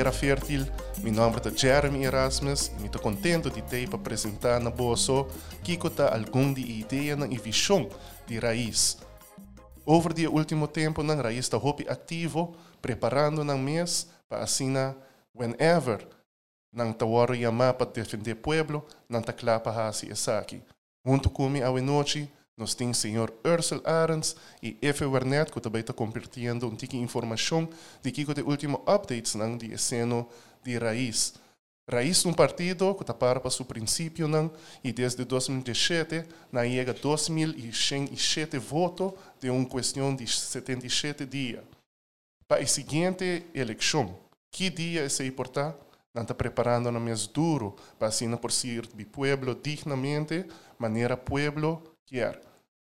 Terra Fértil. Meu nome é Jeremy Erasmus e estou contente de ter para apresentar na Boa que está algum de ideia e visão de raiz. Over o último tempo, na raiz está ativo, preparando na mês para assinar whenever nang tawaro yama para defender pueblo, nang taklapa hasi esaki. Junto comigo a noite, nós temos o senhor Ursel Arends e Efe Wernet, que também está compartilhando um tique informação de que o último updates nang de esceno de raiz. Raiz um partido que está para para o princípio não e desde 2017 na chega 2.107 votos de uma questão de 77 dias. Para a seguinte eleição, que dia se importar? Não está preparando no mês duro para assim por ser de pueblo dignamente, maneira pueblo quer.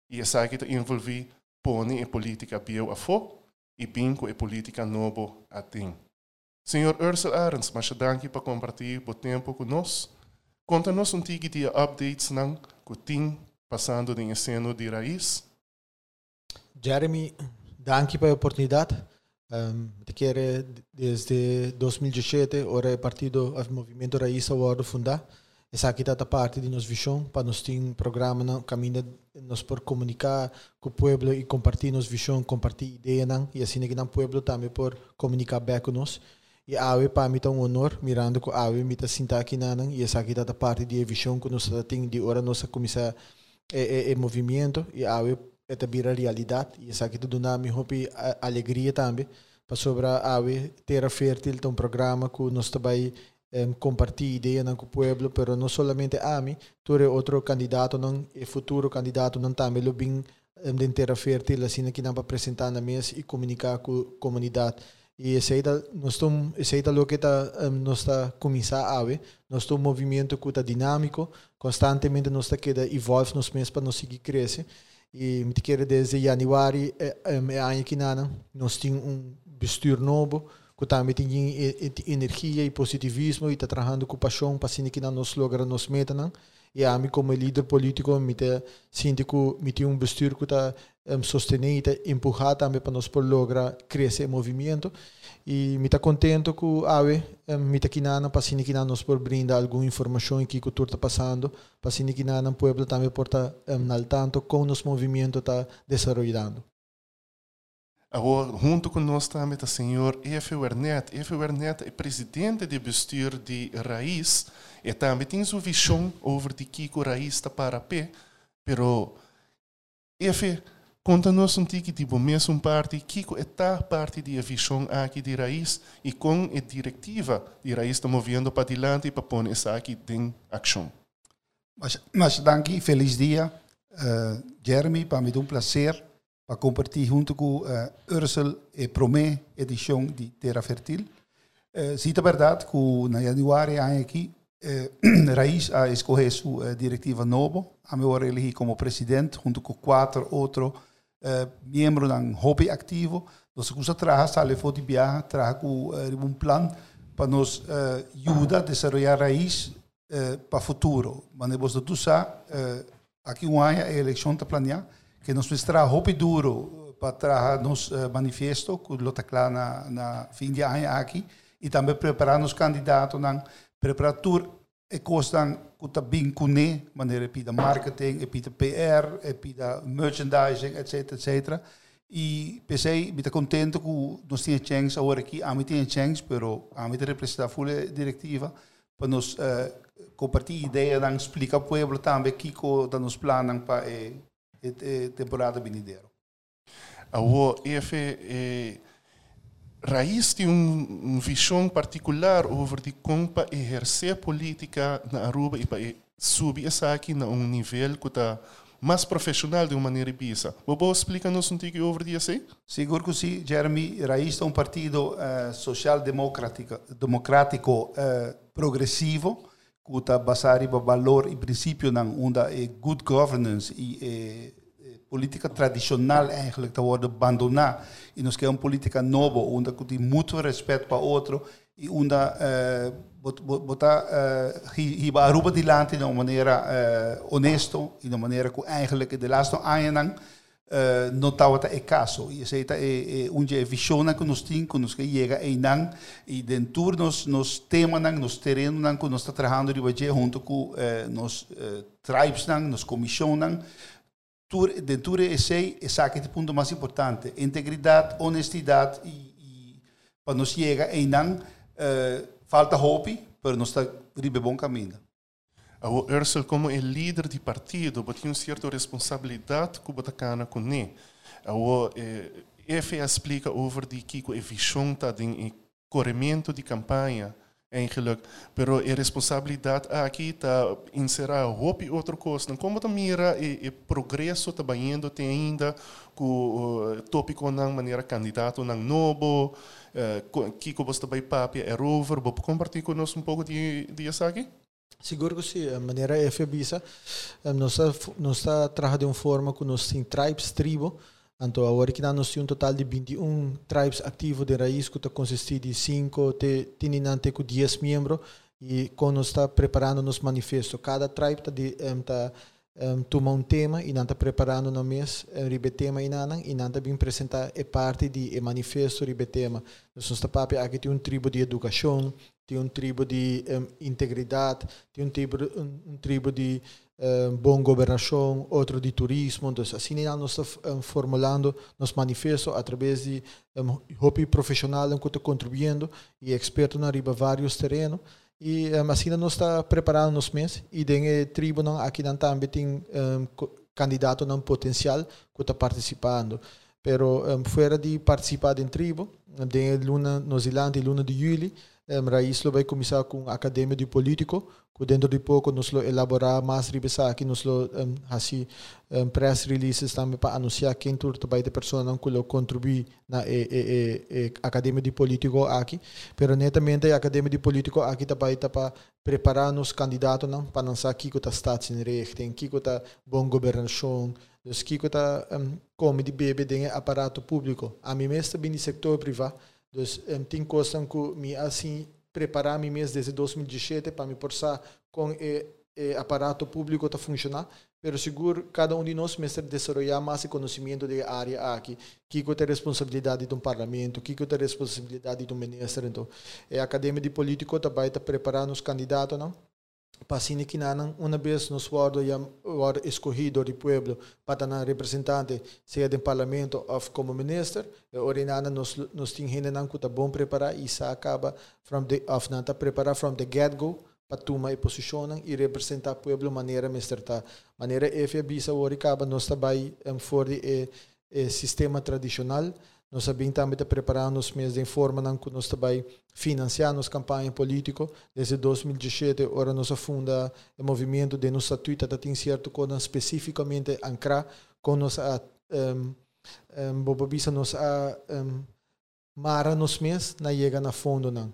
E essa que está envolver põe a política bio a fo e binco a política novo a tem. Senhor Ursula Arens, mas danke para compartilhar o tempo conosco. Conta-nos um tique de updates não que tem passando em cena de raiz. Jeremy, danke pela oportunidade. Um, quer desde 2017, ora é partido o movimento Raiz Award fundar. Essa aqui está parte de nossa visão para nós ter um programa não caminho nós por comunicar com o povo e compartilhar nossa visão, compartilhar ideia não e assim que não povo também por comunicar bem com nós. E a para mim é um honor mirando com a me está sentar aqui não e essa aqui está parte de visão que nós tem de hora nós começar é, é, é movimento e a é vira realidade e essa aqui tudo na me hope alegria também para sobre a terra fértil um programa que nós também compartilhar ideia com o povo pero não somente a mim é outro candidato não é futuro candidato não também lo bem um, de terra fértil assim que não para apresentar na mesa e comunicar com a comunidade e esse aí nós estamos esse aí o que nós está começar a ver nós estamos um movimento que está dinâmico constantemente nós está que evolve nos meses para nós seguir crescer e me quer desde januário é, é ano que nós temos um bestuur novo que também tem energia e positivismo e está trabalhando com paixão para assim que nós logramos nos metas e a mim como líder político me sinto que me tem um bestuur que está um, sostener e empurrar também para nós por lograr crescer movimento. E me está contente que ave um, me está quinana para assim que nós por brindar alguma informação que o tudo está passando. Para assim que o povo também por estar um, tanto com o nosso movimento está desenvolvendo Agora, junto conosco também o senhor Efe Wernet. Efe Wernet é presidente do bestuur de Raiz e também tem sua visão over de Kiko Raiz está para pé. Pero, Efe, conta-nos um tique de mesmo parte, Kiko está parte da visão aqui de Raiz e com a diretiva de Raiz está movendo para adiante para pôr isso aqui em ação. Mas, mas, danke, feliz dia. Uh, Jeremy, para mim é um prazer para compartilhar junto com uh, Ursel e Promé edição de Terra Fertil. Uh, Sim, é verdade que na januário aqui uh, Raiz a escolher sua uh, diretiva nova. A meu elegi como presidente junto com quatro outros uh, membros do hobby ativo. Nós começamos a trabalhar, sale for de viagem, trabalhar com um plano para nos ajudar a desenvolver Raiz para o futuro. Mas nós uh, aqui um ano a eleição está planeada que nos roupa duro para nos uh, manifesto que lota lá na, na fim de ano aqui e também preparar nos candidatos na preparatura e costa que está bem com maneira de marketing, e de PR, e de merchandising, etc, etc. E pensei, está contente que nós temos chance agora aqui, a mim tem chance, pero a mim representar a full diretiva para nos uh, compartilhar ideia, dan explicar ao povo também que que nos planos para e, temporada venidera. O EF é, raiz de um, um visão particular sobre de como para exercer política na Aruba e para subir essa aqui a um nível que está mais profissional de uma maneira bisa. Você explica-nos um pouco sobre isso aí? Seguro que sim, Jeremy. Raiz é um partido uh, social-democrático democrático, uh, progressivo, está baseado em valor e princípio na onda é good governance e é, política tradicional eigenlijk te worden abandonada e nós queremos política nova onde tem muito respeito para outro e onde uh, botar uh, hier Aruba die land de uma maneira uh, honesta e de uma maneira que eigenlijk de laatste anos uh, não está é caso. E essa é, é onde é visão que nós temos, que nós chega em nan e dentro nos nos temas nan, nos terrenos nan, que nós está trabalhando de junto com uh, nos uh, tribes nan, nos comissão nan. Dentro esse é esse o ponto mais importante, integridade, honestidade e, e para nós chegar em nan uh, falta hope, para nós estar ribe bom caminho. O Ursel, como é líder de partido, tem uma certa responsabilidade que você tem com ele. O EFE explica over de que a visão está em corrimento de campanha, eigenlijk. Pero a responsabilidade aqui está inserir roupa e outra coisa. Como você mira o progresso está indo tem ainda com o tópico na maneira candidato não novo, que você está bem papi é rover, vou compartilhar conosco um pouco de de isso aqui? Seguro que sim, a maneira é FBISA, nós está trabalhando de uma forma que nós temos tribes, tribo, então agora que nós temos um total de 21 tribes ativos de raiz que consiste de 5 te tininte com 10 membros e quando nós está preparando nos manifestos, cada tribe está um, toma um tema e está preparando no mês um ribe tema e não e está bem apresentar é parte de manifesto ribe tema nós está papi aqui tem um tribo de educação tem um tribo de um, integridade tem um tribo um, um tribo de um, bom governação outro de turismo. Então assim nós um, formulando nos manifesto através de um, hobby profissional que está contribuindo e experto na riba vários terrenos. E assim nós está preparando nos meses e tem tribo não aqui não também tem um, candidato não potencial que está participando. Pero um, fora de participar em tribo tem luna no Zelândia luna de julho um, raiz lo vai começar com academia de político que dentro de pouco nos lo elaborar mais ribesa aqui nos lo um, assim um, press releases também para anunciar quem tur vai de pessoa que contribui na e, e, e, academia de político aqui. Pero netamente a academia de político aqui também tá para preparar nos candidatos não? Para lançar aqui que está status em rechten aqui que está bom governação aqui que está um, como de bebê de aparato público. A mim mesmo também no setor privado Dus um, tem coisas que me assim preparar me mesmo desde 2017 para me forçar com o aparato público a funcionar, pero seguro cada um de nós mestre desenvolver mais conhecimento da área aqui, que tem responsabilidade do parlamento, que tem responsabilidade do ministro, então, a academia de político também está preparando os candidatos, não? Pasine Kinanan, uma vez nos ward ward escolhido do pueblo para na representante, seja do parlamento ou como minister, e orinana nos nos tinhinen que tá bom preparar e sa acaba from the of nanta preparar from the get go para tomar e posicionar e representar o pueblo maneira mesterta maneira EFA bisa ori acaba nos trabalho um, for de e, sistema tradicional nós também de preparar nos meses de forma que nós também financiamos campanha política. Desde 2017, agora nós funda o movimento de nossa tuita que tem certo coisa especificamente ancrar com nós a um, um, bobabisa nos a um, mara nos meses na chega na fundo não.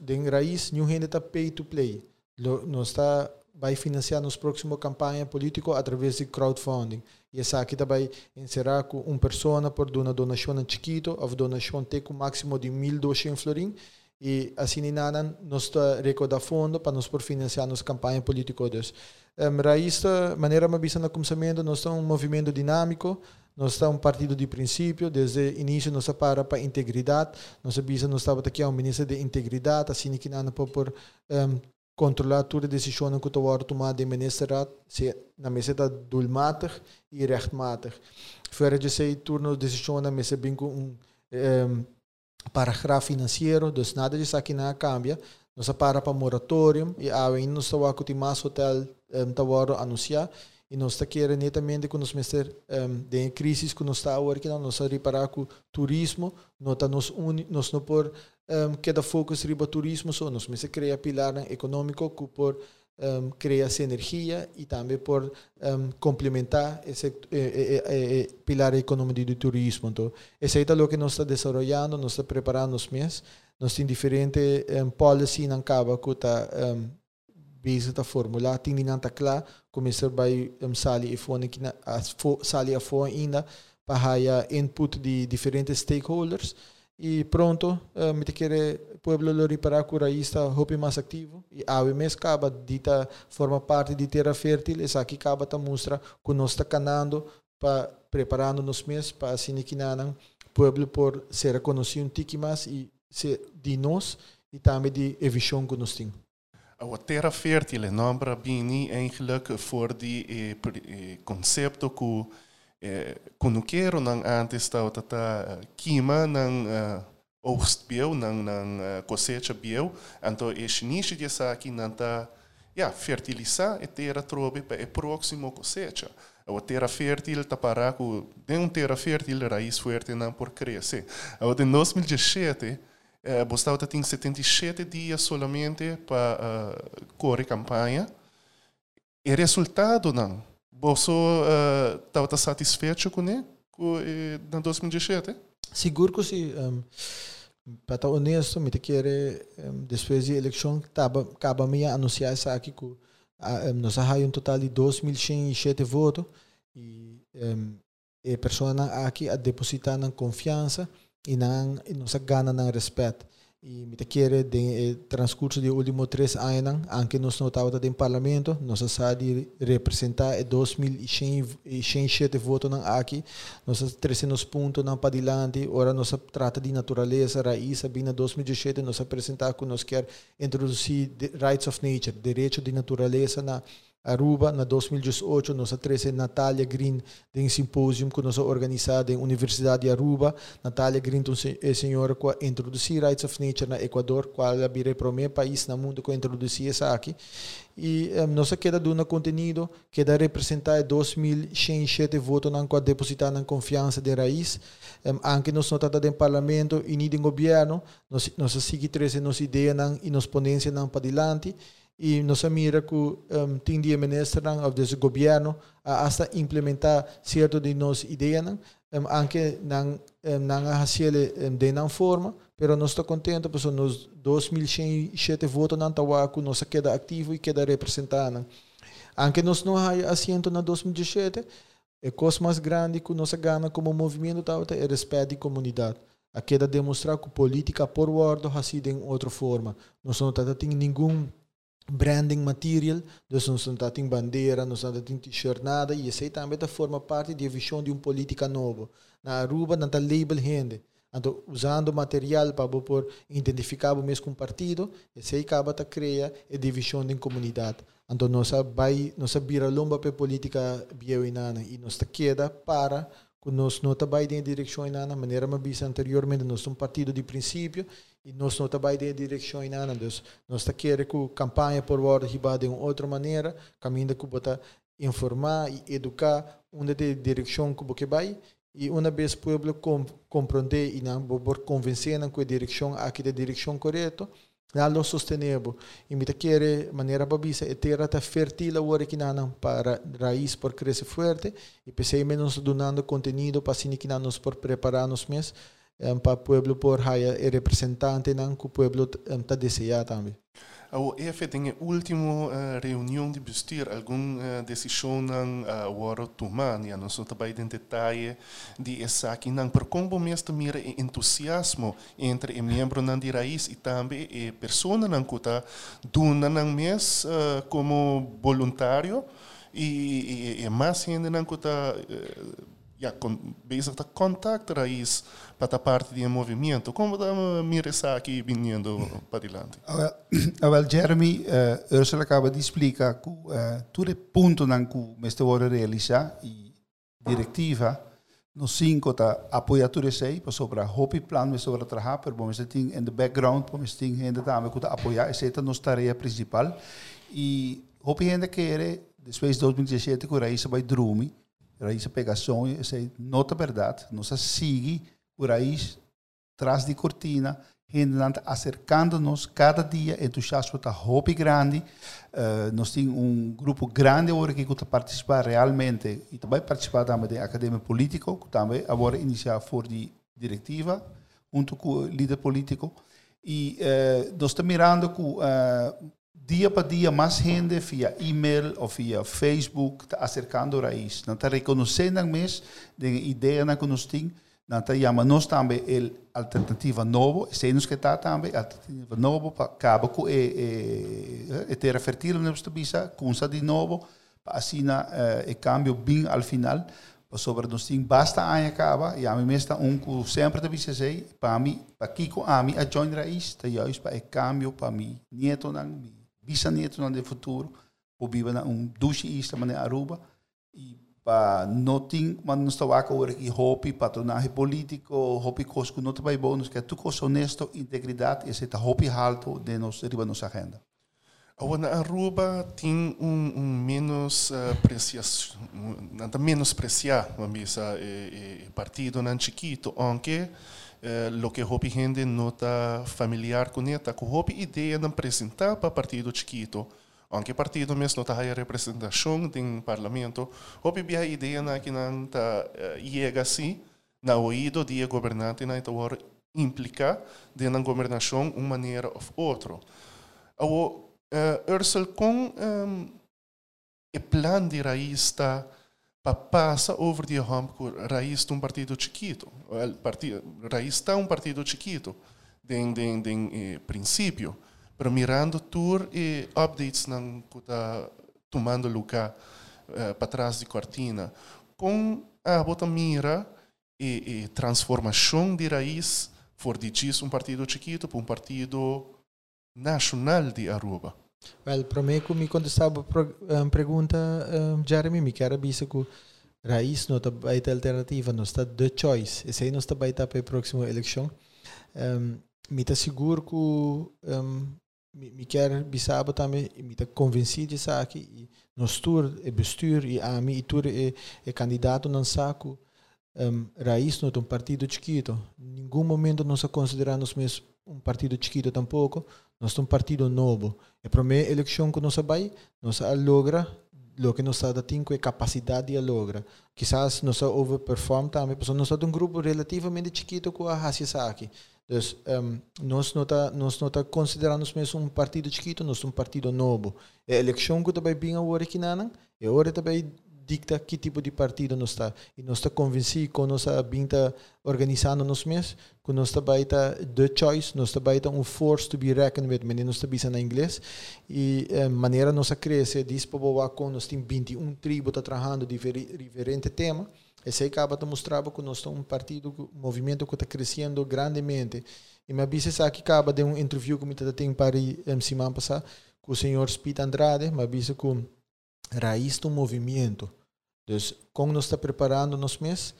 De raiz, nenhum gente está pay to play. Nós está vai financiar nos próximos campanha política através de crowdfunding. E essa aqui também encerrar com uma pessoa por uma donação chiquito, a donação tem com máximo de 1.200 florim, e assim nada nós recordar fundo para nos por financiar nos campanha política deles. Um, raiz da maneira mais vista no começamento, nós estamos um movimento dinâmico, nós estamos um partido de princípio, desde o início nós para para integridade, nós nós estava aqui um ministro de integridade, assim que nada por um, controlar toda decisão que wordt tomada in ministerraad, se na meseta doelmatig e rechtmatig. Verder de sei turno mesa bem com um, um paragrafo financeiro, dus nada disso aqui não cambia. Nós para para moratório e ainda nós estamos com mais hotel um, tawaro anunciar e nós está querendo netamente com os mestres um, de crise que nós está agora que nós reparar com turismo, nós nos nós não por um, cada focus riba turismo só nós mas cria pilar econômico que por um, cria sinergia e também por um, complementar esse eh, eh, eh, pilar econômico do turismo. Então esse é o que nós está desenvolvendo nós está preparando os meses. Nós temos diferentes um, policy na caba que está um, bezig te formular tem não está claro. Começar um, sali e fone que na sali a fone ainda para input de diferentes stakeholders e pronto, uh, me quer pueblo lo reparar cura está hopi mais ativo e a mes acaba dita forma parte de terra fértil essa aqui acaba ta mostra que nós está canando para preparando nos meses para assim que o pueblo por ser reconhecido um tique mais e ser de nós e também de visão que nós temos. A terra fértil é nome bem eigenlijk voor die eh, eh, concepto que eh, quero não antes estava tata queima não uh, oogstbeu não não uh, cosecha beu então esse nicho de não tá ja fertilizar a terra trobe para próximo cosecha a terra fértil com tem um terra fértil raiz forte não por crescer a em 2017 eh, Bostava tem 77 dias solamente para uh, correr campanha. E resultado não. Você estava satisfeito com ele em 2017? Seguro que sim. Para estar honesto, me quero um, depois da eleição, acaba me anunciar isso aqui que nós temos um total de 2.107 votos e a pessoa aqui a depositar na confiança e não nos gana ng respeto. E me quer de transcurso de último três anos, anche nós notava do parlamento, nós sabe representar 2.107 votos aqui, nós 300 pontos não para adiante, ora nós trata de natureza, raiz, bem na 2017 nós apresentar que nós quer introduzir rights of nature, direito de natureza na Aruba, na 2018, nós trouxe Natália Green de um simpósio que nós organizado na Universidade de Aruba. Natália Green é senhora que introduziu Rights of Nature na Equador, qual é o primeiro país no mundo que introduziu isso aqui. E um, nós queda dando conteúdo, queda representar 2.107 votos não que depositar na confiança de raiz. Um, anche nós notamos no parlamento e no governo, nós, nós seguimos nossa ideia e nos ponência para adiante e nós mira que um, tem de administrar ou desse governo a hasta implementar certo de nos ideias um, anche não um, fazer um, de forma pero nós estamos contentes porque nos 2007 votos não tawa que nós queda ativo e queda representando anche nós não há assento na 2017 a coisa mais grande que nós ganha como movimento é respeito da comunidade a queda demonstrar que política por word ha sido em outra forma nós não temos nenhum branding material, dus não está tem bandeira, não está tem t-shirt, nada, e isso também forma parte da visão de uma política nova. Na Aruba não está label gente. Então, usando material para por identificar o mesmo partido, isso aí acaba de criar a divisão da comunidade. Então, nós vai, nós vira lomba para política bioinana e nós queda para que nós não trabalhamos em direção inana, maneira como disse anteriormente, nós somos um partido de princípio e nós não trabalhamos em direção inana, então nós queremos que a campanha por ordem riba de uma outra maneira, caminho que bota informar e educar onde de direção que você vai e uma vez o povo compreender e não convencer que a direção aqui é a direção correta, algo sustentável. E me quer maneira babisa é terra tá fértil agora que não para raiz por crescer forte e pensei menos donando conteúdo para assim que nos por preparar nos meses um, para o povo por haya representante não que o povo está um, desejar também. O EF tem a última uh, reunião de bestuur, alguma uh, decisão não uh, waro tomar, e nós também em detalhe de essa aqui não por como mesmo mira entusiasmo entre o membro não de raiz e também a pessoa não que está dando não mês uh, como voluntário e, e, e mais ainda não que está uh, ja, con, bezig te contact raiz para parte do movimento. Como da mira aqui vindo para adiante? Well, Jeremy, uh, Ursula acaba de explicar que uh, tudo ponto não que mestre vora realizar e diretiva no cinco tá tudo isso aí, para sobre hopi plan me sobre trabalhar, para bom mestre tem in the background, para mestre tem ainda também que apoiar, essa é a nossa tarefa principal e hopi ainda quer depois de 2017 que o raiz vai dormir pegação, essa nota verdade, nós sigue o raiz traz de cortina, acercando-nos cada dia, entusiasmo está hobby grande, uh, nós temos um grupo grande agora que está participar realmente, e também participar também da academia política, que também agora iniciar for de diretiva, junto com o líder político, e uh, nós estamos mirando que uh, dia para dia mais gente via e-mail ou via Facebook está acercando a raiz. Não está reconhecendo mesmo a ideia que nós temos. Não está chamando nós também a alternativa nova. Se nós que está também alternativa nova para acabar com a, a, a terra fértil na nossa bisa, com de novo, para assim o cambio bem ao final. sobre nós tem basta a acaba e a mim está um que sempre te sei para mim para Kiko a mim a join raiz para o cambio para mim neto não bisa neto não de futuro. Viver na um douche ista mas Aruba. E para tem mas não está a agora que hobby patronagem político hobby cosco não vai bom que tu cos honesto integridade esse tá hobby alto de nós riba nossa agenda na Aruba tem um, um menos uh, apreciação, nada menos apreciar, e, e partido não chiquito, aunque uh, lo que hopi gente não está familiar com ele, com hopi ideia de apresentar para partido chiquito, aunque partido mesmo está a representação do parlamento, hopi a ideia na que não está uh, chega assim, na ouído de governante na então implica de na governação uma maneira ou outra. Ou uh, Ursel, com um, o plano de raiz está para passar over ramp com raiz de um partido chiquito. Raiz está um partido chiquito, den, den, eh, princípio, pero mirando tour e updates que está tomando lugar uh, para trás de cortina, com a bota mira e, e transformação de raiz for de um partido chiquito para um partido nacional de Aruba. Well, para mim, como me contestava a pergunta, um, Jeremy, me quer dizer que raiz não está baita alternativa, não está the choice. Esse aí não está baita para a próxima eleição. Um, está seguro que um, me, me quer dizer também, me está convencido disso aqui, nós tour, e bestuur, e a mim, e tour, e, e candidato não saco, um, raiz não é um partido chiquito. Em nenhum momento nós consideramos mesmo um partido chiquito tampouco, nós somos um partido novo. E para mim, a eleição que nós vai, nós logra o que nós temos é capacidade de logra. Quizás nós overperform também, porque nós somos um grupo relativamente chiquito com a Hassisaki. Então, nós não está nós não considerando mesmo um partido chiquito, nós somos um partido novo. A eleição que também bem agora aqui não, e agora também dicta que tipo de partido nós está. E nós está convencido que nós está organizando nós mesmos, que nós está baita the choice, nós está baita um force to be reckoned with, mas nós está bisa na inglês. E a eh, maneira nós cresce, diz para o com nós tem 21 tribos tá trabalhando diferente tema. Esse acaba de mostrar que nós estamos um partido, um movimento que está crescendo grandemente. E me avisa aqui acaba de um interview que me tem para a semana passada com o senhor Spit Andrade, me avisa que raiz do movimento Dus como nós está preparando nós mesmos,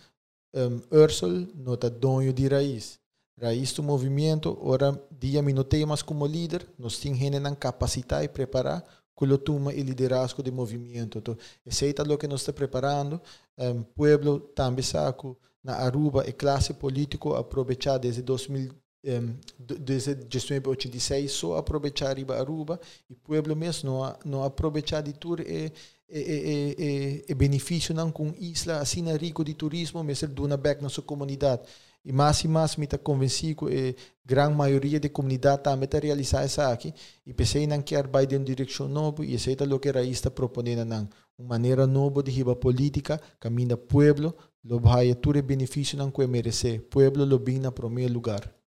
um, Ursul não está dono de raiz. Raiz do movimento, ora, dia me notei mais como líder, nós temos a capacidade de preparar com toma e liderazgo do movimento. Então, esse é o que nós está preparando. Um, pueblo também sabe na Aruba a classe política aproveitar desde 2000 um, desde 1986 só aproveitar Aruba e pueblo mesmo não não aproveitar de tudo e e, e, e, benefício não com isla assim rico de turismo, mas ele dona back na sua comunidade. E mais e mais me está convencido que a grande maioria da comunidade também está realizar isso aqui. E pensei não quer vai em direção nova e é o que a raiz está propondo não. Uma maneira nova de riba política, caminho pueblo, lo vai tudo benefício não que merece. Pueblo lo bem na primeiro lugar.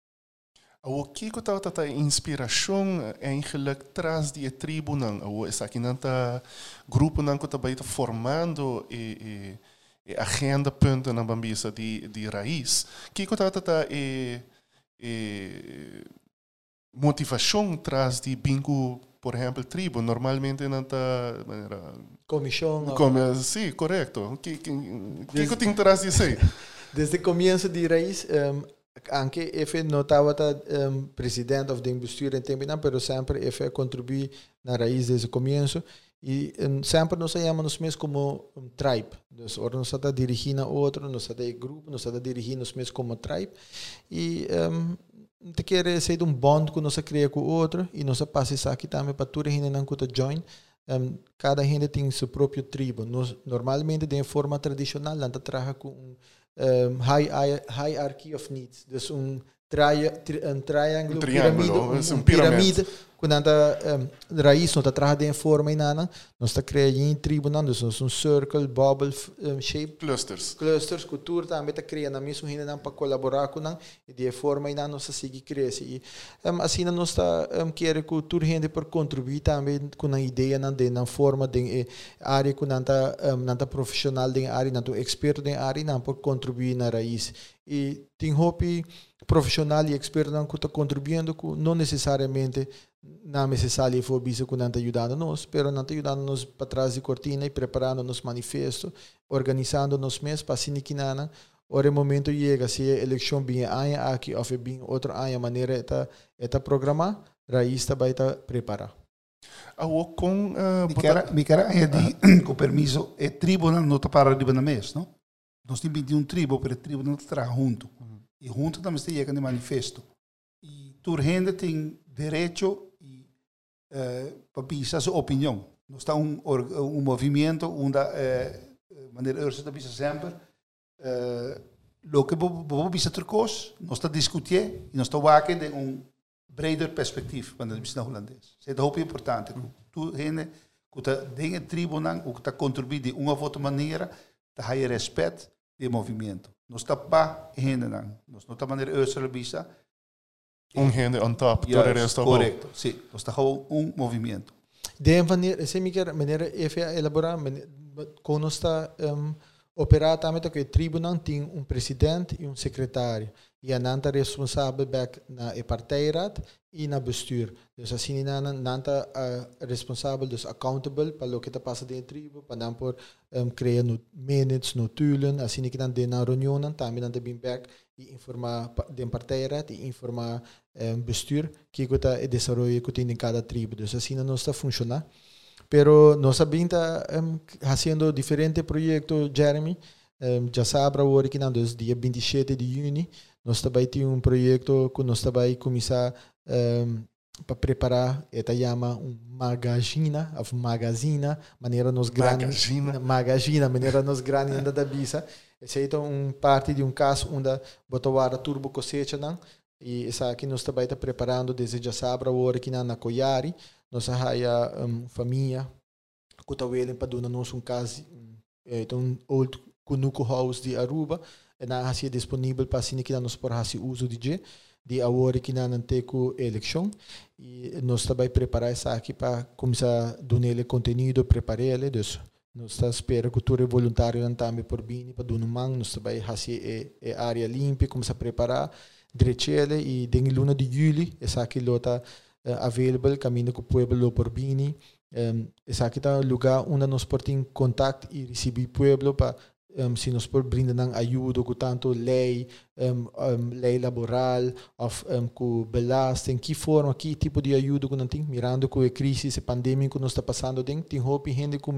O que que tá tá inspiração eigenlijk traz de tribo não o essa aqui não tá grupo não que tá bem formando e, e, e agenda ponto na bambisa de de raiz. Que que tá tá e, e motivação traz de bingo por exemplo tribo normalmente não tá comissão como sim correto que que que que tem traz isso aí desde o começo de raiz um, anche EFE notava um, presidente of the bestuur em tempo, pero sempre EFE contribui na raiz desde o começo e um, sempre nos chamamos mesmo como um tribe. Nós ora nos está dirigindo outro, nos está grupo, nos está dirigindo nos mesmo como tribe e um, te quer ser um bond que nós cria com o outro e nós passa isso aqui também para toda gente não que join. Um, cada gente tem seu próprio tribo. Nos, normalmente, de forma tradicional, não trabalha com um um, high, hierarchy of needs. Dus een, tri, tri, een triangle, um triângulo, pirâmide, um, um quando um, raiz não está trabalhando em forma nós está criando em tribunal nós um circle bubble um, shape Clusters. clusters cultura também está criando mesmo ainda para colaborar com nós e de forma e nada nós seguir crescer e um, assim nós está um, que tudo gente por contribuir também com a ideia na de na forma de área com nanta um, nanta profissional de área nanta expert de área não por contribuir na raiz e tem hope profissional e expert não que está contribuindo não necessariamente não é necessário for bisa que não está ajudando nós, mas não está ajudando nós para trás de cortina e preparando nos manifesto, organizando nos mesmos para assim que nada. Ora, o momento chega, se a eleição bem aqui ou bem outra a maneira está está programar, raiz está vai estar preparar. Ah, com uh, mi cara, mi cara é de, com permiso, é tribunal não está para de mês, não? Nós temos um tribo, mas o tribunal está junto. E junto também está chegando manifesto. E tu gente tem direito eh, para pisar sua opinião. Não está um, um movimento onde, eh, maneira eu está pisar sempre, eh, lo que vou pisar trocos, nós está discutir e nós está waken de um breder perspectief van de business holandês. Isso é muito importante. Tu gente que está dentro do tribunal, que está contribuindo de uma ou outra maneira, está a respeito do movimento. Nós está gente não. Nós não está maneira eu se bisa, Um gente on top, todo o resto Correto, sim. Nós está um movimento. De maneira, se me maneira é elaborar, quando está um, operar também que o tribunal tem um presidente e um secretário e a nanta responsável back na partijraad e na bestuur. Dus assim nanta nanta uh, responsável dus accountable para o que está passando dentro tribo, para não por um, criar no minutes, no tulen, assim que não na reunião, também nanta bem back e informar den partijraad e informar um, bestuur que está o desenvolvimento que tem em cada tribo. Dus assim não está funcionando. Pero nós também está um, fazendo diferentes projetos, Jeremy. Um, já sabe agora que não, dia 27 de junho, nós também temos um projeto que nós também começar um, para preparar, esta chama um magazina, a magazina, maneira nos grande, magazina, maneira nos ainda da bisa. Esse é um parte de um caso onde botar turbo cosecha não, e essa aqui nós também está preparando desde já sabe agora que na Coiari, nós há um, família que está vendo para dar nos um caso, um old Kunuku House de Aruba, na hasia disponível para assim que nós por hasia uso de je de agora que na nanteco eleição e nós também preparar essa aqui para começar a dar ele conteúdo preparar ele dus nós está espera cultura voluntário também por bem para um man nós também hasia é, é área limpa começar a preparar direito ele e em luna de julho essa aqui lota uh, available caminho com o pueblo por bem um, essa aqui está lugar onde nós podemos contato e receber pueblo para um, brinda ng ajuda com tanto lei, um, um, lei laboral, of, um, com belasting, que forma, que tipo de que não tem, mirando com a crise, a pandemia que nós está passando, tem, tem roupa e gente com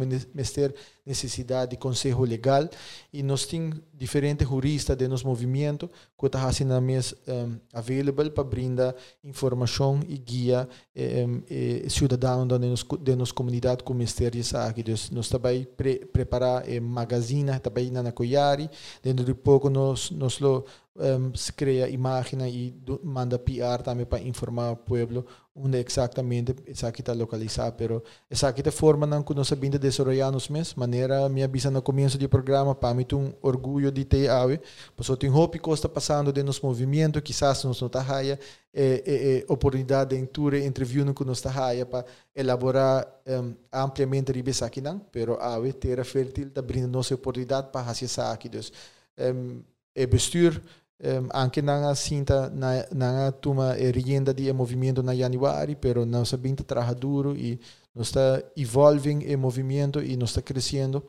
ter necessidade de conselho legal, e nós temos diferentes juristas de nosso movimento que está fazendo um, available para brindar informação e guia um, e cidadão da nossa comunidade com mistérios aqui. Então, nós também pre preparar a magazine, também na Coiari, dentro de pouco nós, nós lo um, se cria imagem e manda PR também para informar o povo onde exatamente essa aqui está localizada. Pero essa aqui é forma não que nós sabemos desenvolver nos meses. Maneira, me avisa no começo do programa, para mim um orgulho de ter ave. Eu tenho hope que está passando de nos movimento, quizás nos não está raia, é, é, é, oportunidade de tour entrevista que nos está raia para elaborar um, ampliamente ribe aqui não. Pero ave terra fértil está abrindo nossa oportunidade para fazer isso aqui. Dus, um, é bestuur um, anche nanga sinta na nanga tuma rienda di movimento na januari pero não sabendo trabalhar duro e nós está evolving e movimento e nós está crescendo.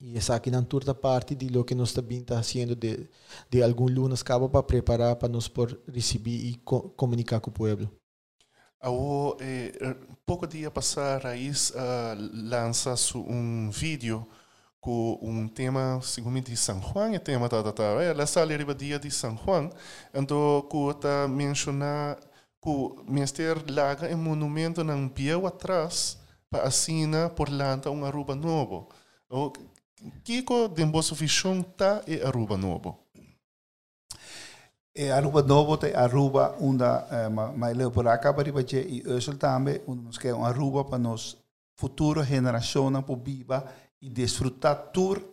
E essa aqui não turta parte de lo que nós está fazendo de de algum lunas cabo para preparar para nós por receber e co comunicar com o povo Ao eh, pouco dia passar Raiz uh, lança um vídeo com um tema, segundo de São Juan, é tema tá, tá, tá. É, lá sale riba dia de São Juan, então que tá mencionar que o Ministério laga um monumento nang piau atrás para assina por lanta um Aruba novo. O que de vossa visão tá e Aruba novo? E Aruba novo te Aruba unda eh, ma ma leo por acá para e Ursel também onde quer um Aruba para nos futuro geração para viva e desfrutar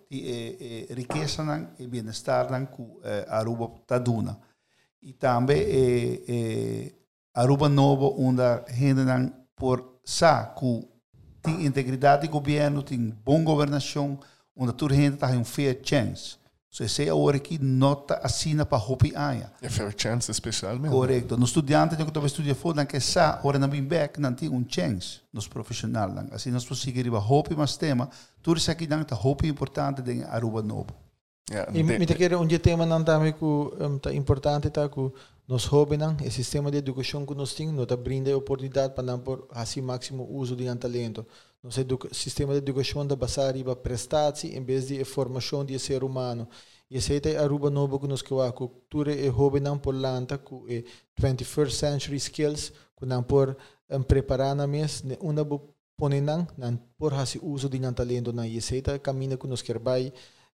e, e riqueza e bem-estar que eh, Aruba tá duna. E também Aruba novo onde gente por sa que tem integridade de governo, tem boa governação, onde toda gente tem um fair chance. So, essa é a hora que nota assina para hopi aia. É fair chance especialmente. Correto. No estudante que estava estudando fora, que sa hora na bem back, não tem um chance nos profissionais. Assim nós para hopi mas tema, tudo isso aqui tá hopi importante de Aruba novo. Yeah, e me quer um tema não que um, tá importante tá que hobby não, o sistema de educação que nós temos, nos brinda oportunidade para não por assim máximo uso de talento. Nosso sistema de educação da basar para prestar em vez de formação de ser humano. E esse é a ruba novo que nós que a cultura e hobby não por lanta com 21st century skills que não por um, preparar na mes uma pone não não por hasi uso de talento na e esse é caminho que nós queremos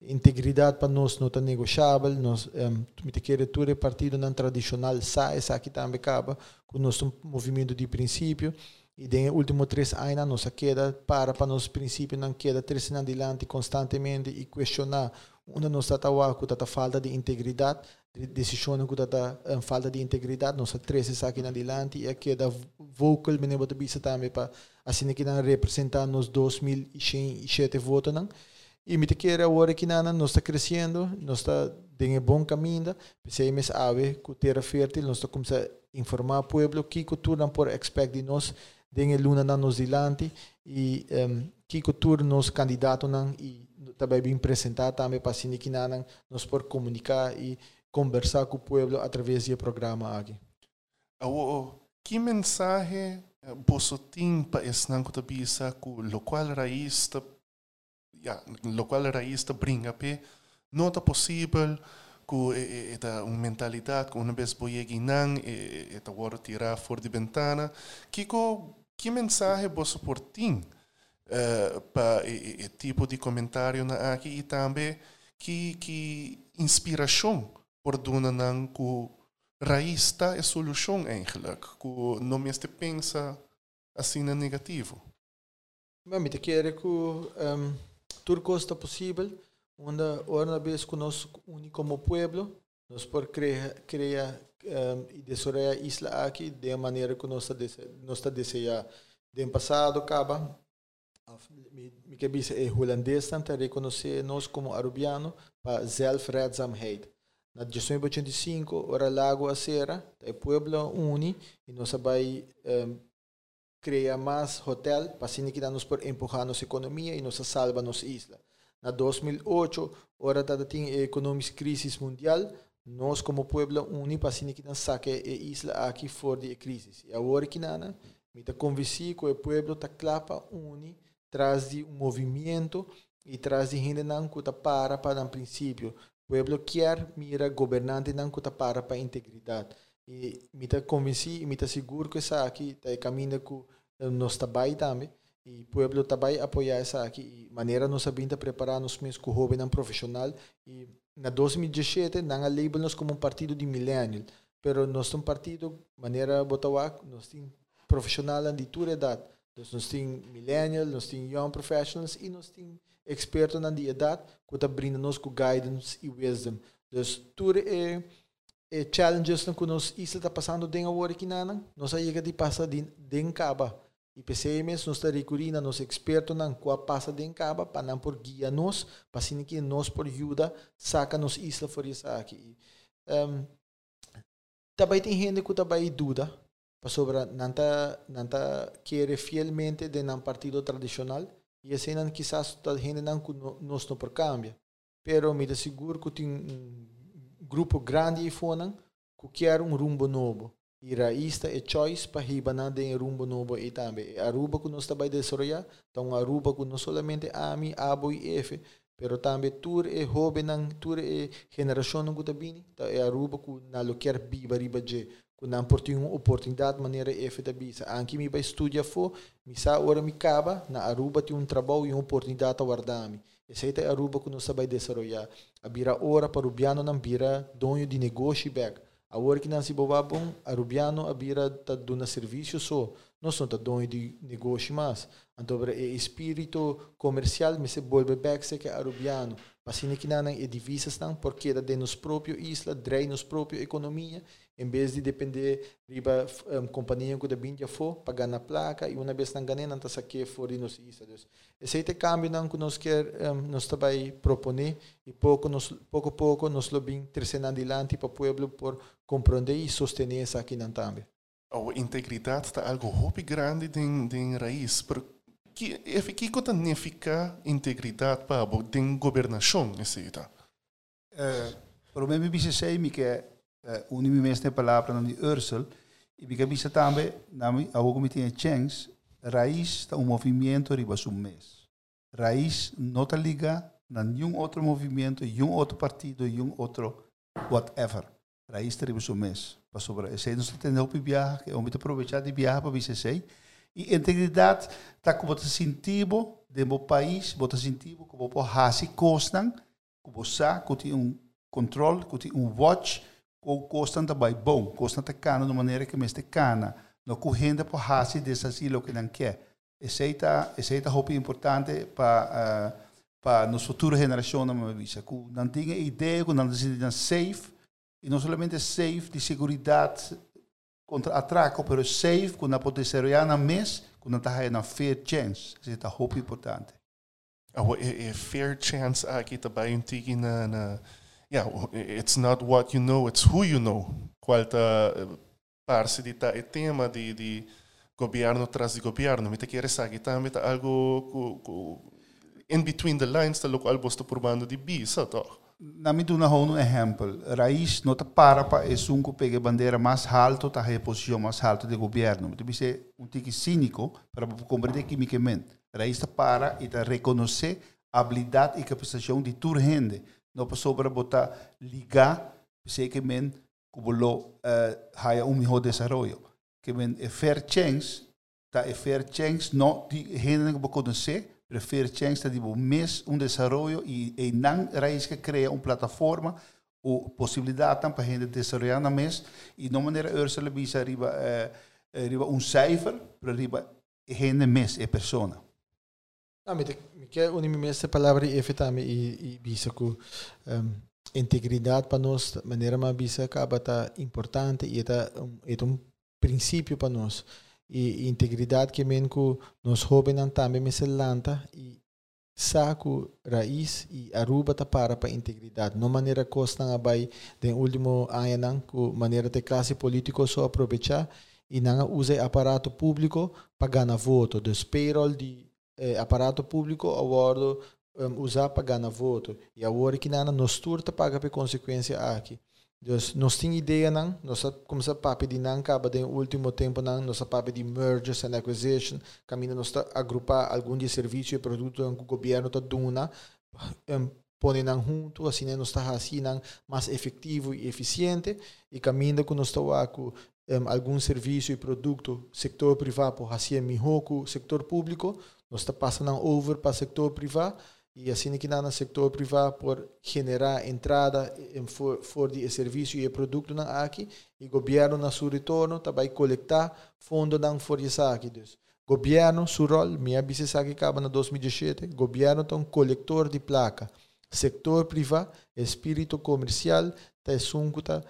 integridade para nós não está negociável nós um, querer tudo partido não tradicional sa essa aqui também acaba com nosso movimento de princípio e den último três anos nossa queda para para nos princípios não queda três anos adiante constantemente e questionar uma nossa tawa que tá falta de integridade decisão que tá falta de integridade nossa três aqui na adiante e a queda vocal me nebo bisa também para assim que não representar nos 2007 votos não e me te quer hora que nana nós está crescendo nós está em bom caminho pensei mes ave que terra fértil nós está começando a informar o povo que cultura por expect de nós dengue luna na nos dilante e um, que cultura nos candidato nan e também bem apresentar também para sini que nan nos por comunicar e conversar com o povo através do programa aqui. Oh, que mensagem você tem para esse não que com o qual raiz ja, lo qual raiz brinca pe. É possível com esta uma mentalidade que uma vez boie guinan esta hora tirar fora de ventana. Que que mensagem você portim uh, eh, para esse tipo de comentário na aqui e também que que inspiração por dona não que raiz está a solução que não me este pensa assim na negativo. Mas te quer que tudo costa possível onde uma vez que nós como pueblo nós por criar criar um, e desarrollar a isla aqui de maneira que nós está desejar de passado acaba. Me que bisa é holandês tanto reconhecer nós como arubiano para zelfredzaamheid na 1985 ora lago a é pueblo uni e nós vai um, criar mais hotel para assim que nos por empurrar nossa economia e nos salva nossa isla. Na 2008 ora da tem econômica crise mundial nós como pueblo uni para assim que saque a isla aqui fora de crise e agora que nana me está convencido que o povo está clapa uni traz de um movimento e traz de gente não que para para um princípio o povo quer mira governante não que para para integridade e me está convencido e me seguro que essa aqui está caminho que nós trabalhamos também e o povo vai apoiar essa aqui e maneira nós sabemos preparar nos mesmos com jovem não profissional e na 2017 não label nós como um partido de millennial pero nós somos um partido maneira botar nós temos profissional de toda idade. Nós temos millennials, nós temos young professionals e nós temos expertos na idade que está brindando com guidance e wisdom. Dus tudo é, é challenges que nós isla está passando dentro da hora aqui não, nós chega de passar dentro caba. E PCMs nós está recurrindo nós expertos na qual passa dentro caba para não por guia para assim que nós por ajuda saca nos isla for isso aqui. Um, também tem gente que também dúvida sobre nanta nanta quiere fielmente de un partido tradicional y así nan quizás toda gente não nos no por cambia pero me seguro que tem um grupo grande e fonan que quer um rumbo novo e raísta é choice para ribanar de rumbo novo e também Aruba que nós também desenvolver então Aruba que não somente AMI, ABO e F pero também tur é jovem tur é geração que está bem é Aruba que não quer viver riba de não por uma oportunidade de maneira efetiva. Anche me vai estudar fo, me sa ora me caba, na Aruba tem um trabalho e uma oportunidade a guardar-me. Essa é a Aruba que nós vai desenvolver. A bira ora para o biano não bira dono de negócio back. Agora que nós bobabom, a Rubiano abira tá dando serviço só, não só tá dando de negócio mais. Então, o espírito comercial me se volve back se que a Rubiano. Pasine que não é divisas não, porque da de nos próprio isla, drei nos próprio economia, em vez de depender riba um, companhia que da binja for, pagar na placa e uma vez não ganhar, não tá saque fora nos isla. Esse é o cambio não que nós quer um, nós também proponer e pouco nos pouco pouco nós lo bem trazendo adiante para o povo por compreender e sostener isso aqui não também. A integridade está algo muito grande em, em raiz, porque que que que significa integridade para a den governação uh, para mim me sei me que uh, uni me mestre palavra não de Ursel e me que bisa também nami a o comitê change raiz está um movimento riba mês raiz não está liga a nenhum outro movimento nenhum outro partido nenhum outro whatever. Raiz está riba mês para sobre esse está tendo o viajar que um aproveitar de viajar para bisa sei e integridade está como você sentivo de meu país, você sentivo como por hasi costan, como sa, que tem um controle, que tem um watch, que costan também bom, costan tá cana de maneira que mestre cana, não correndo por hasi desse asilo que não quer. Esse é esse é muito importante para uh, para nossa futura geração na minha vista. Que não tenha ideia, que não decidem safe, e não somente safe de segurança contra atraco, pero safe, quando pode ser na mês, quando está na fair chance. Isso é muito importante. Oh, a, a fair chance aqui também tiki na, na yeah, it's not what you know, it's who you know. Qual tá parte de tá o tema de, de governo tras de governo. Me te quer também tá algo in between the lines tá local bosta por bando de bisa, toch? na me dá um exemplo. Raiz está para para é um que pegue bandeira mais alto, tá a posição mais alta do governo. Isso é um tique cínico para compreender quimicamente. Raiz está para e está reconhecer habilidade e capacitação de toda gente. Não passou para botar ligar, basicamente, como lo uh, haya um melhor desenvolvimento. Que é fair chance, tá é fair chance, não de gente que conhecer, prefere tjänster de mês um desenvolvimento e, e não raiz que cria uma plataforma ou possibilidade para gente desenvolver na mês e de maneira Ursula bisa riba uh, riba um cijfer para riba gente mês e persona. Ah, me quer unir essa palavra e efetivamente e, e bisa que um, integridade para nós, maneira mais bisa acaba tá importante e é um, é um princípio para nós. E integridade que men ku nos jovens também me se lanta e saco raiz e aruba ta para para integridade. Não maneira costa nga bay den último ano nang ku maneira de classe político só aproveitar e não usa aparato público para ganhar voto. Dos payroll de eh, aparato público agora um, usar para ganhar voto. E agora que nana nos turta paga por consequência aqui Dus nós temos ideia não, nós começamos a papo de não acaba de último tempo não, nós papo de mergers and acquisition, caminho nós agrupar algum de serviço e produto que o governo está dando, um, põe não junto, assim nós está assim não mais efetivo e eficiente e caminho que nós está um, algum serviço e produto setor privado por assim melhor que o setor público, nós está passando over para o setor privado e assim que no setor privado por generar entrada em for, for de serviço e produto na aqui e governo na seu retorno também coletar fundo na for isso aqui dus governo seu rol minha business aqui acaba na 2017 governo é um coletor de placa. Setor privado espírito comercial tá sunguta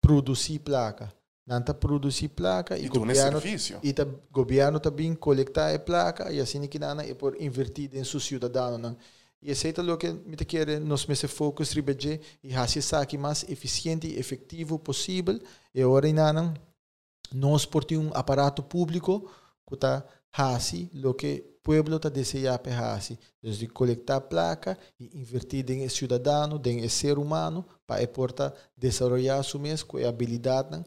produzir placa tá produzir placa e, e governo e tá governo também coletar a placa e assim que nada é por invertir em seu cidadão não e aceita lo que me te quer nos mese focus ribeje e hasi aqui mais eficiente e efetivo possível e ora inanan nós por um aparato público que está hasi lo que pueblo está deseja para hasi desde coletar placa e invertir em cidadão em ser humano para porta desenvolver su mes com habilidade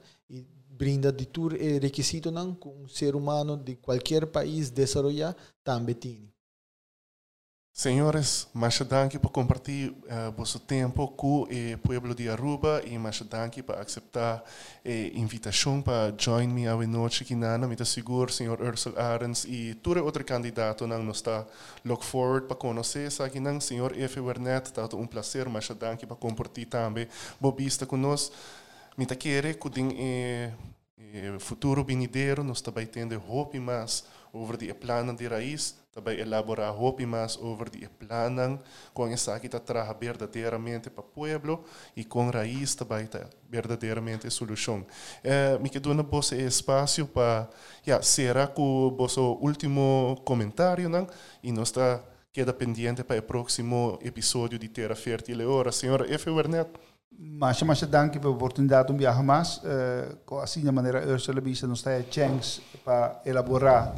brinda de todo requisito não com um ser humano de qualquer país desenvolver também tem Senhores, mais danke por compartilhar uh, vosso tempo com o povo de Aruba e mais danke por aceitar a invitação para join me a noite aqui na me seguro, senhor Ursula Arens e todo outro candidato não nos está. Look forward para conhecer aqui não, senhor F. Wernet, está um prazer, mais danke por compartilhar também, boa vista conosco. Me tá querer que é futuro venidero nós também tendo hope mais over die plannen de raiz, também elaborar hope mais over die plannen com essa que está traga verdadeiramente para o pueblo e com raiz também está verdadeiramente solução. Eh, me quedo na bolsa espaço para, yeah, será que o vosso último comentário não? e nós está queda pendiente para o próximo episódio de Terra Fértil Hora. Senhora F. Wernet. Mas, mas dank pela oportunidade de viajar mais. Uh, assim, de maneira, Ursula Bisa nos tem a chance para elaborar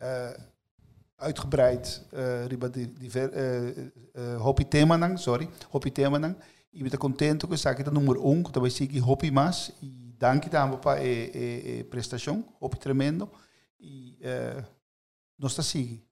uh, uitgebreid uh, riba diver, hopi tema nang, sorry, hopi tema nang. E me contento que sabe que número um, que talvez siga hopi mais e danke também para a, a prestação, hopi tremendo e uh, nós está seguindo.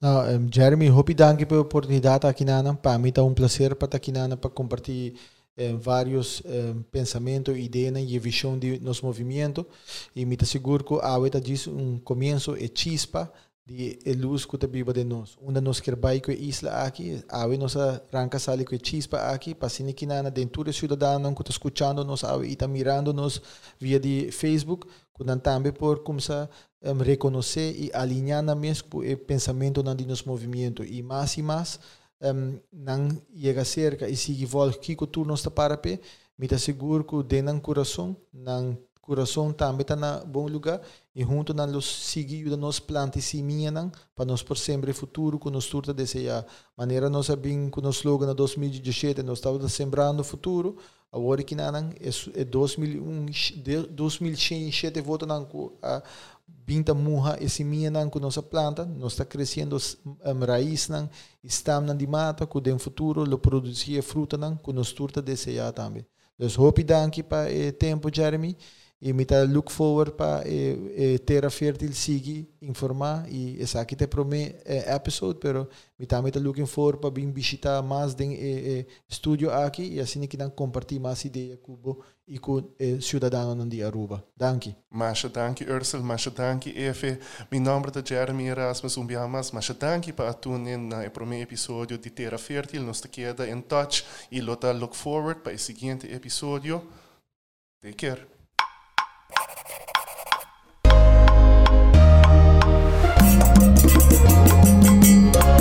Nou, um, Jeremy, hopi danke pela oportunidade aqui na Para mim está um prazer para aqui na para compartilhar um, vários um, pensamentos, ideias e visão de nosso movimento. E me seguro que a Aweta diz um começo e chispa de luz que viva de nós. Onde nós queremos com a isla aqui, a nós arranca sali com chispa aqui, assim que na dentro cidadão que está escutando nós, a está mirando nós via de Facebook, que também por começar a reconhecer e alinhar na mesmo o pensamento de nosso movimento. E mais e mais, um, não chega cerca e sigue volta que o turno está para pé, me está seguro que dentro do coração, não coração também está na bom lugar e junto na los seguir da nos planta e seminha não para nós por sempre futuro com nos turta desejar maneira nós bem com nos slogan na 2017 nós estávamos sembrando futuro agora que não é, é 2001 2017 volta não a binta muha esse minha não com nossa planta nós está crescendo um, raiz mata com o futuro lo produzir fruta não com nos turta desejar também então hope danke para o tempo Jeremy e me tá look forward para e, e ter a fértil seguir informar e essa aqui te promete é, episode pero me tá me tá looking forward para vir visitar mais de e, estúdio aqui e assim que não compartilhar mais ideia com e com e, cidadão de Aruba. Danke. Mas danke Ursel, mas danke Efe. Meu nome é Jeremy Erasmus Umbiamas, mas danke para atuar na primeiro episódio de Terra Fértil. Nós te queda em touch e lota look forward para o seguinte episódio. Take care.